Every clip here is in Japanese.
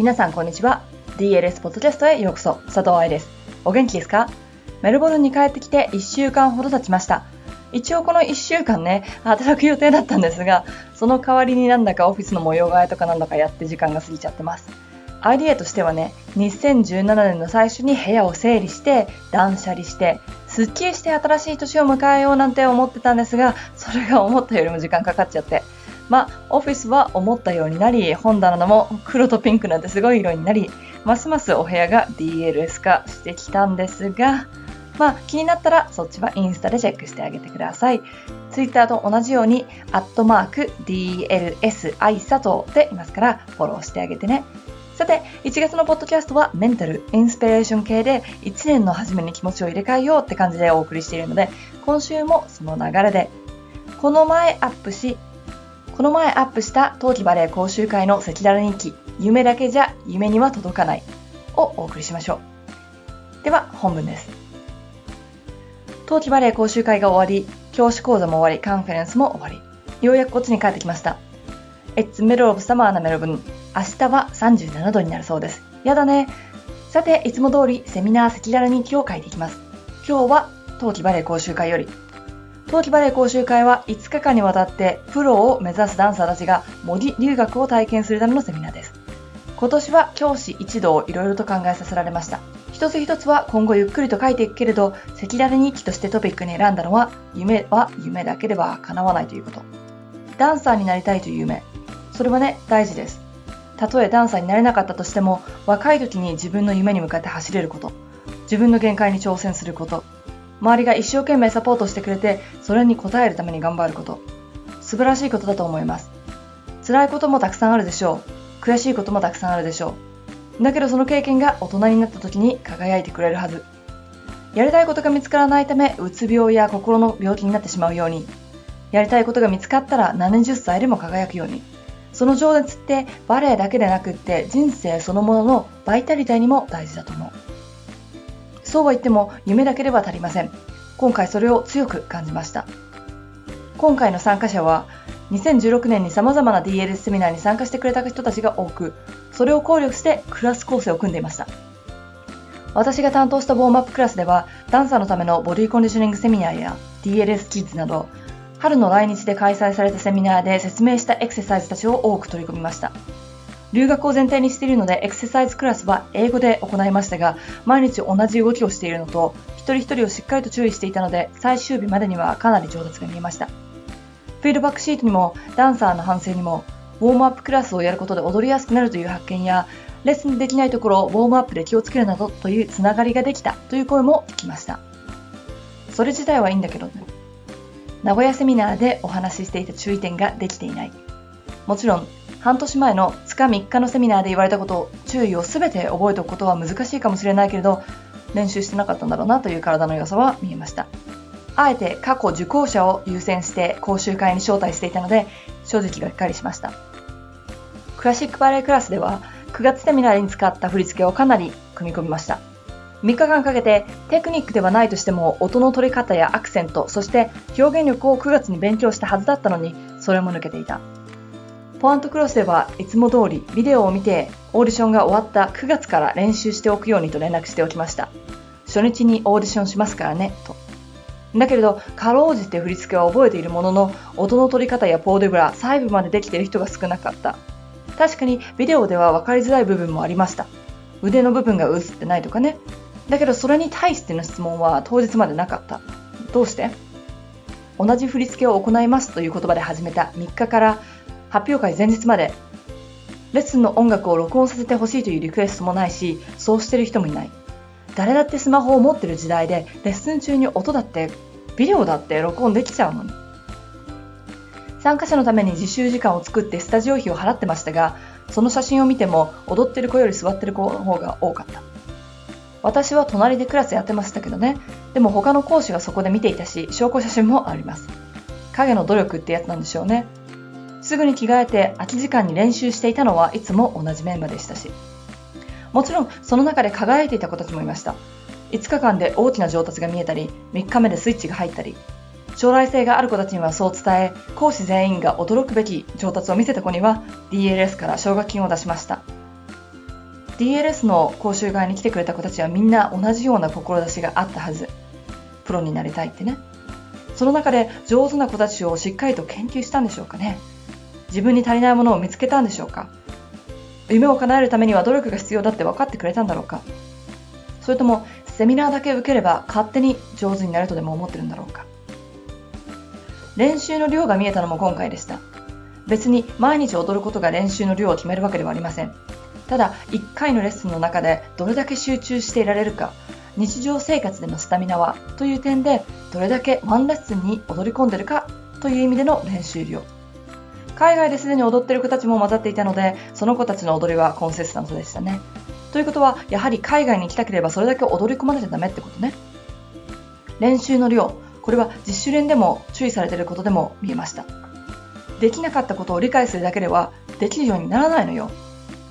皆さんこんにちは。DLS ポッドキャストへようこそ。佐藤愛です。お元気ですか？メルボルンに帰ってきて1週間ほど経ちました。一応この1週間ね、働く予定だったんですが、その代わりになんだかオフィスの模様替えとかなんだかやって時間が過ぎちゃってます。アイディアとしてはね、2017年の最初に部屋を整理して、断捨離して、すっきりして新しい年を迎えようなんて思ってたんですが、それが思ったよりも時間かかっちゃって。まあ、オフィスは思ったようになり、本棚も黒とピンクなんてすごい色になり、ますますお部屋が DLS 化してきたんですが、まあ、気になったらそっちはインスタでチェックしてあげてください。ツイッターと同じように、アットマーク DLS 愛佐藤でいますから、フォローしてあげてね。さて、1月のポッドキャストはメンタル、インスピレーション系で1年の初めに気持ちを入れ替えようって感じでお送りしているので、今週もその流れで、この前アップし、この前アップした冬季バレエ講習会の赤裸々日記、夢だけじゃ夢には届かないをお送りしましょう。では、本文です。冬季バレエ講習会が終わり、教師講座も終わり、カンファレンスも終わり、ようやくこっちに帰ってきました。It's middle of summer なメルブン。明日は37度になるそうです。やだね。さて、いつも通りセミナー赤裸々日記を書いていきます。今日は冬季バレエ講習会より。冬季バレエ講習会は5日間にわたってプロを目指すダンサーたちが模擬留学を体験するためのセミナーです。今年は教師一同いろいろと考えさせられました。一つ一つは今後ゆっくりと書いていくけれど、赤裸々日記としてトピックに選んだのは、夢は夢だけでは叶わないということ。ダンサーになりたいという夢。それはね、大事です。たとえダンサーになれなかったとしても、若い時に自分の夢に向かって走れること。自分の限界に挑戦すること。周りが一生懸命サポートしてくれて、それに応えるために頑張ること。素晴らしいことだと思います。辛いこともたくさんあるでしょう。悔しいこともたくさんあるでしょう。だけどその経験が大人になった時に輝いてくれるはず。やりたいことが見つからないため、うつ病や心の病気になってしまうように、やりたいことが見つかったら70歳でも輝くように。その情熱ってバレエだけでなくって人生そのもののバイタリティにも大事だと思う。そうは言っても夢だけでは足りません。今回それを強く感じました。今回の参加者は2016年に様々な DLS セミナーに参加してくれた人たちが多く、それを考慮してクラス構成を組んでいました。私が担当したウォームアップクラスでは、ダンサーのためのボディコンディショニングセミナーや DLS キッズなど、春の来日で開催されたセミナーで説明したエクササイズたちを多く取り込みました。留学を前提にしているので、エクササイズクラスは英語で行いましたが、毎日同じ動きをしているのと、一人一人をしっかりと注意していたので、最終日までにはかなり上達が見えました。フィードバックシートにもダンサーの反省にもウォームアップクラスをやることで踊りやすくなるという発見やレッスンできないところをウォームアップで気をつけるなどというつながりができたという声も聞きました。それ自体はいいんだけどね。名古屋セミナーでお話ししていた注意点ができていない。もちろん半年前の2日3日のセミナーで言われたことを注意を全て覚えておくことは難しいかもしれないけれど練習してなかったんだろうなという体の良さは見えましたあえて過去受講者を優先して講習会に招待していたので、正直がっかりしました。クラシックバレエクラスでは、9月セミナーに使った振り付けをかなり組み込みました。3日間かけてテクニックではないとしても音の取り方やアクセント、そして表現力を9月に勉強したはずだったのに、それも抜けていた。ポアントクロスではいつも通りビデオを見てオーディションが終わった9月から練習しておくようにと連絡しておきました。初日にオーディションしますからね、と。だけれど、かろうじて振り付けは覚えているものの、音の取り方やポーデブラ、細部までできている人が少なかった。確かに、ビデオでは分かりづらい部分もありました。腕の部分が映ってないとかね。だけど、それに対しての質問は当日までなかった。どうして？同じ振り付けを行いますという言葉で始めた3日から発表会前日まで。レッスンの音楽を録音させてほしいというリクエストもないし、そうしてる人もいない。誰だってスマホを持ってる時代でレッスン中に音だってビデオだって録音できちゃうのに。参加者のために自習時間を作ってスタジオ費を払ってましたがその写真を見ても踊ってる子より座ってる子の方が多かった。私は隣でクラスやってましたけどね。でも他の講師がそこで見ていたし証拠写真もあります。影の努力ってやつなんでしょうね。すぐに着替えて空き時間に練習していたのはいつも同じメンバーでしたしもちろんその中で輝いていた子たちもいました5日間で大きな上達が見えたり3日目でスイッチが入ったり将来性がある子たちにはそう伝え講師全員が驚くべき上達を見せた子には DLS から奨学金を出しました DLS の講習会に来てくれた子たちはみんな同じような志があったはず。プロになりたいってね。その中で上手な子たちをしっかりと研究したんでしょうかね。自分に足りないものを見つけたんでしょうか？夢を叶えるためには努力が必要だって分かってくれたんだろうか？それともセミナーだけ受ければ勝手に上手になるとでも思ってるんだろうか？練習の量が見えたのも今回でした。別に毎日踊ることが練習の量を決めるわけではありません。ただ、1回のレッスンの中でどれだけ集中していられるか、日常生活でのスタミナはという点でどれだけワンレッスンに踊り込んでるかという意味での練習量。海外ですでに踊ってる子たちも混ざっていたので、その子たちの踊りはコンセスタントでしたね。ということは、やはり海外に行きたければそれだけ踊り込まなきゃダメってことね。練習の量、これは実習練でも注意されてることでも見えました。できなかったことを理解するだけではできるようにならないのよ。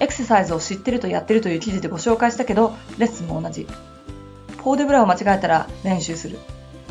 エクササイズを知ってるとやってるという記事でご紹介したけど、レッスンも同じ。ポーデブラを間違えたら練習する。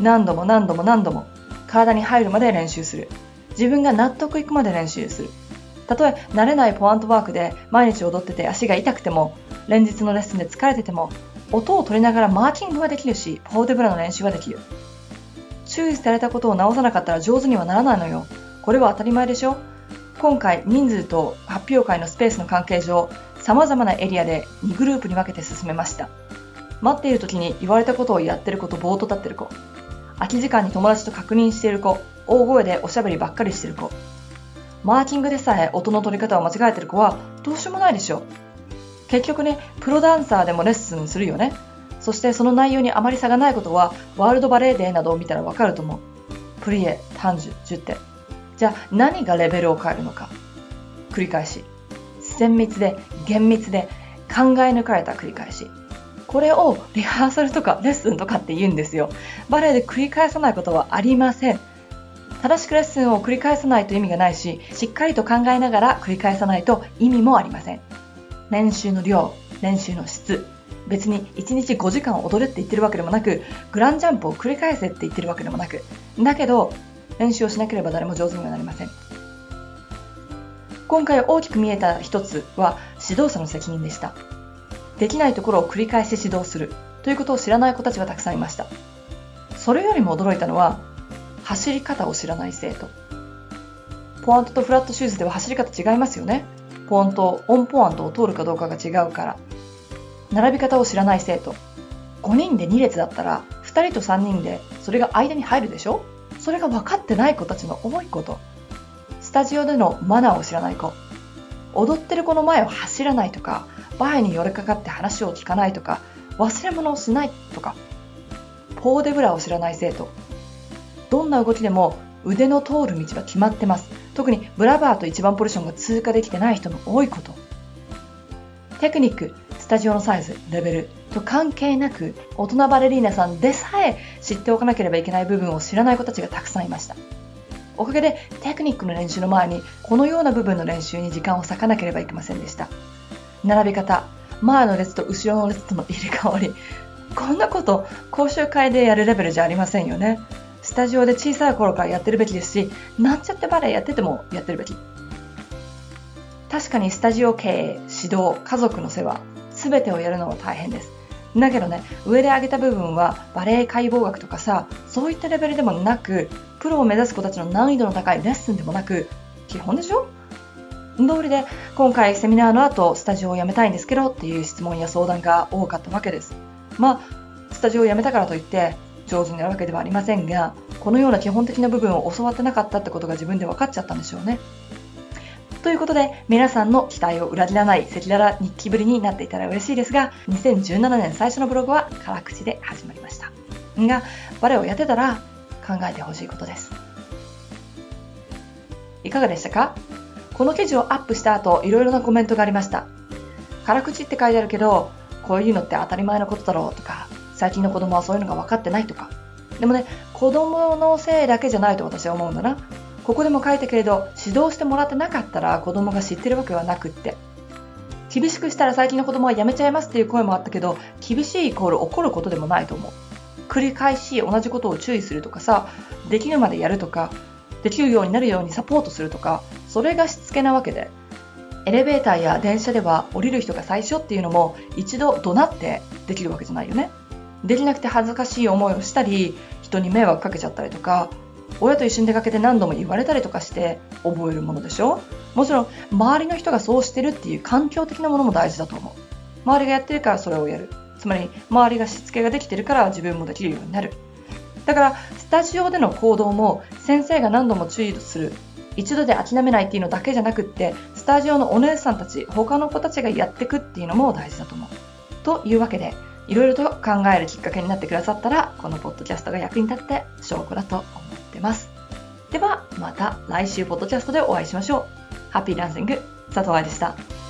何度も何度も何度も体に入るまで練習する。自分が納得いくまで練習する。たとえ慣れないポアントワークで毎日踊ってて足が痛くても、連日のレッスンで疲れてても、音を取りながらマーキングはできるし、ポーデブラの練習はできる。注意されたことを直さなかったら上手にはならないのよ。これは当たり前でしょ今回人数と発表会のスペースの関係上、様々なエリアで2グループに分けて進めました。待っている時に言われたことをやってる子とぼーっと立ってる子。空き時間に友達と確認している子。大声でおしゃべりばっかりしてる子。マーキングでさえ音の取り方を間違えてる子はどうしようもないでしょ。結局ね、プロダンサーでもレッスンするよね。そしてその内容にあまり差がないことは、ワールドバレーデーなどを見たらわかると思う。プリエ、単樹、10点。じゃあ何がレベルを変えるのか。繰り返し。綿密で厳密で考え抜かれた繰り返し。これをリハーサルとかレッスンとかって言うんですよ。バレエで繰り返さないことはありません。正しくレッスンを繰り返さないと意味がないし、しっかりと考えながら繰り返さないと意味もありません。練習の量、練習の質、別に1日5時間踊れって言ってるわけでもなく、グランジャンプを繰り返せって言ってるわけでもなく、だけど、練習をしなければ誰も上手にはなりません。今回大きく見えた一つは指導者の責任でした。できないところを繰り返し指導するということを知らない子たちはたくさんいました。それよりも驚いたのは、走り方を知らない生徒。ポアントとフラットシューズでは走り方違いますよね。ポアント、オンポアントを通るかどうかが違うから。並び方を知らない生徒。5人で2列だったら、2人と3人でそれが間に入るでしょ？それが分かってない子たちの重いこと。スタジオでのマナーを知らない子。踊ってる子の前を走らないとか、前に寄りかかって話を聞かないとか、忘れ物をしないとか、ポーデブラを知らない生徒。どんな動きでも腕の通る道は決まってます。特にブラバーと一番ポジションが通過できてない人の多いこと。テクニック、スタジオのサイズ、レベルと関係なく、大人バレリーナさんでさえ知っておかなければいけない部分を知らない子たちがたくさんいました。おかげでテクニックの練習の前にこのような部分の練習に時間を割かなければいけませんでした。並び方、前の列と後ろの列との入れ替わり、こんなこと講習会でやるレベルじゃありませんよね。スタジオで小さい頃からやってるべきですし、なんちゃってバレエやっててもやってるべき。確かにスタジオ経営、指導、家族の世話、すべてをやるのは大変です。だけどね、上で挙げた部分はバレエ解剖学とかさ、そういったレベルでもなく、プロを目指す子たちの難易度の高いレッスンでもなく、基本でしょ？通りで今回セミナーの後スタジオを辞めたいんですけどっていう質問や相談が多かったわけです。まあ、スタジオを辞めたからといって上手になるわけではありませんが、このような基本的な部分を教わってなかったってことが自分で分かっちゃったんでしょうね。ということで、皆さんの期待を裏切らない赤裸々日記ぶりになっていたら嬉しいですが、2017年最初のブログは辛口で始まりました。が、バレエをやってたら考えてほしいことです。いかがでしたか？この記事をアップした後、いろいろなコメントがありました。辛口って書いてあるけど、こういうのって当たり前のことだろうとか、最近の子供はそういうのが分かってないとか。でもね、子供のせいだけじゃないと私は思うんだな。ここでも書いたけれど、指導してもらってなかったら子供が知ってるわけはなくって。厳しくしたら最近の子供はやめちゃいますっていう声もあったけど、厳しいイコール怒ることでもないと思う。繰り返し同じことを注意するとかさ、できるまでやるとか、できるようになるようにサポートするとか、それがしつけなわけで、エレベーターや電車では降りる人が最初っていうのも一度怒鳴ってできるわけじゃないよね。できなくて恥ずかしい思いをしたり、人に迷惑かけちゃったりとか、親と一緒に出かけて何度も言われたりとかして覚えるものでしょ？もちろん周りの人がそうしてるっていう環境的なものも大事だと思う。周りがやってるからそれをやる。つまり周りがしつけができてるから自分もできるようになる。だからスタジオでの行動も先生が何度も注意する一度で諦めないっていうのだけじゃなくってスタジオのお姉さんたち他の子たちがやってくっていうのも大事だと思う。というわけでいろいろと考えるきっかけになってくださったらこのポッドキャストが役に立って証拠だと思ってます。ではまた来週ポッドキャストでお会いしましょう。ハッピーランシング佐藤愛でした。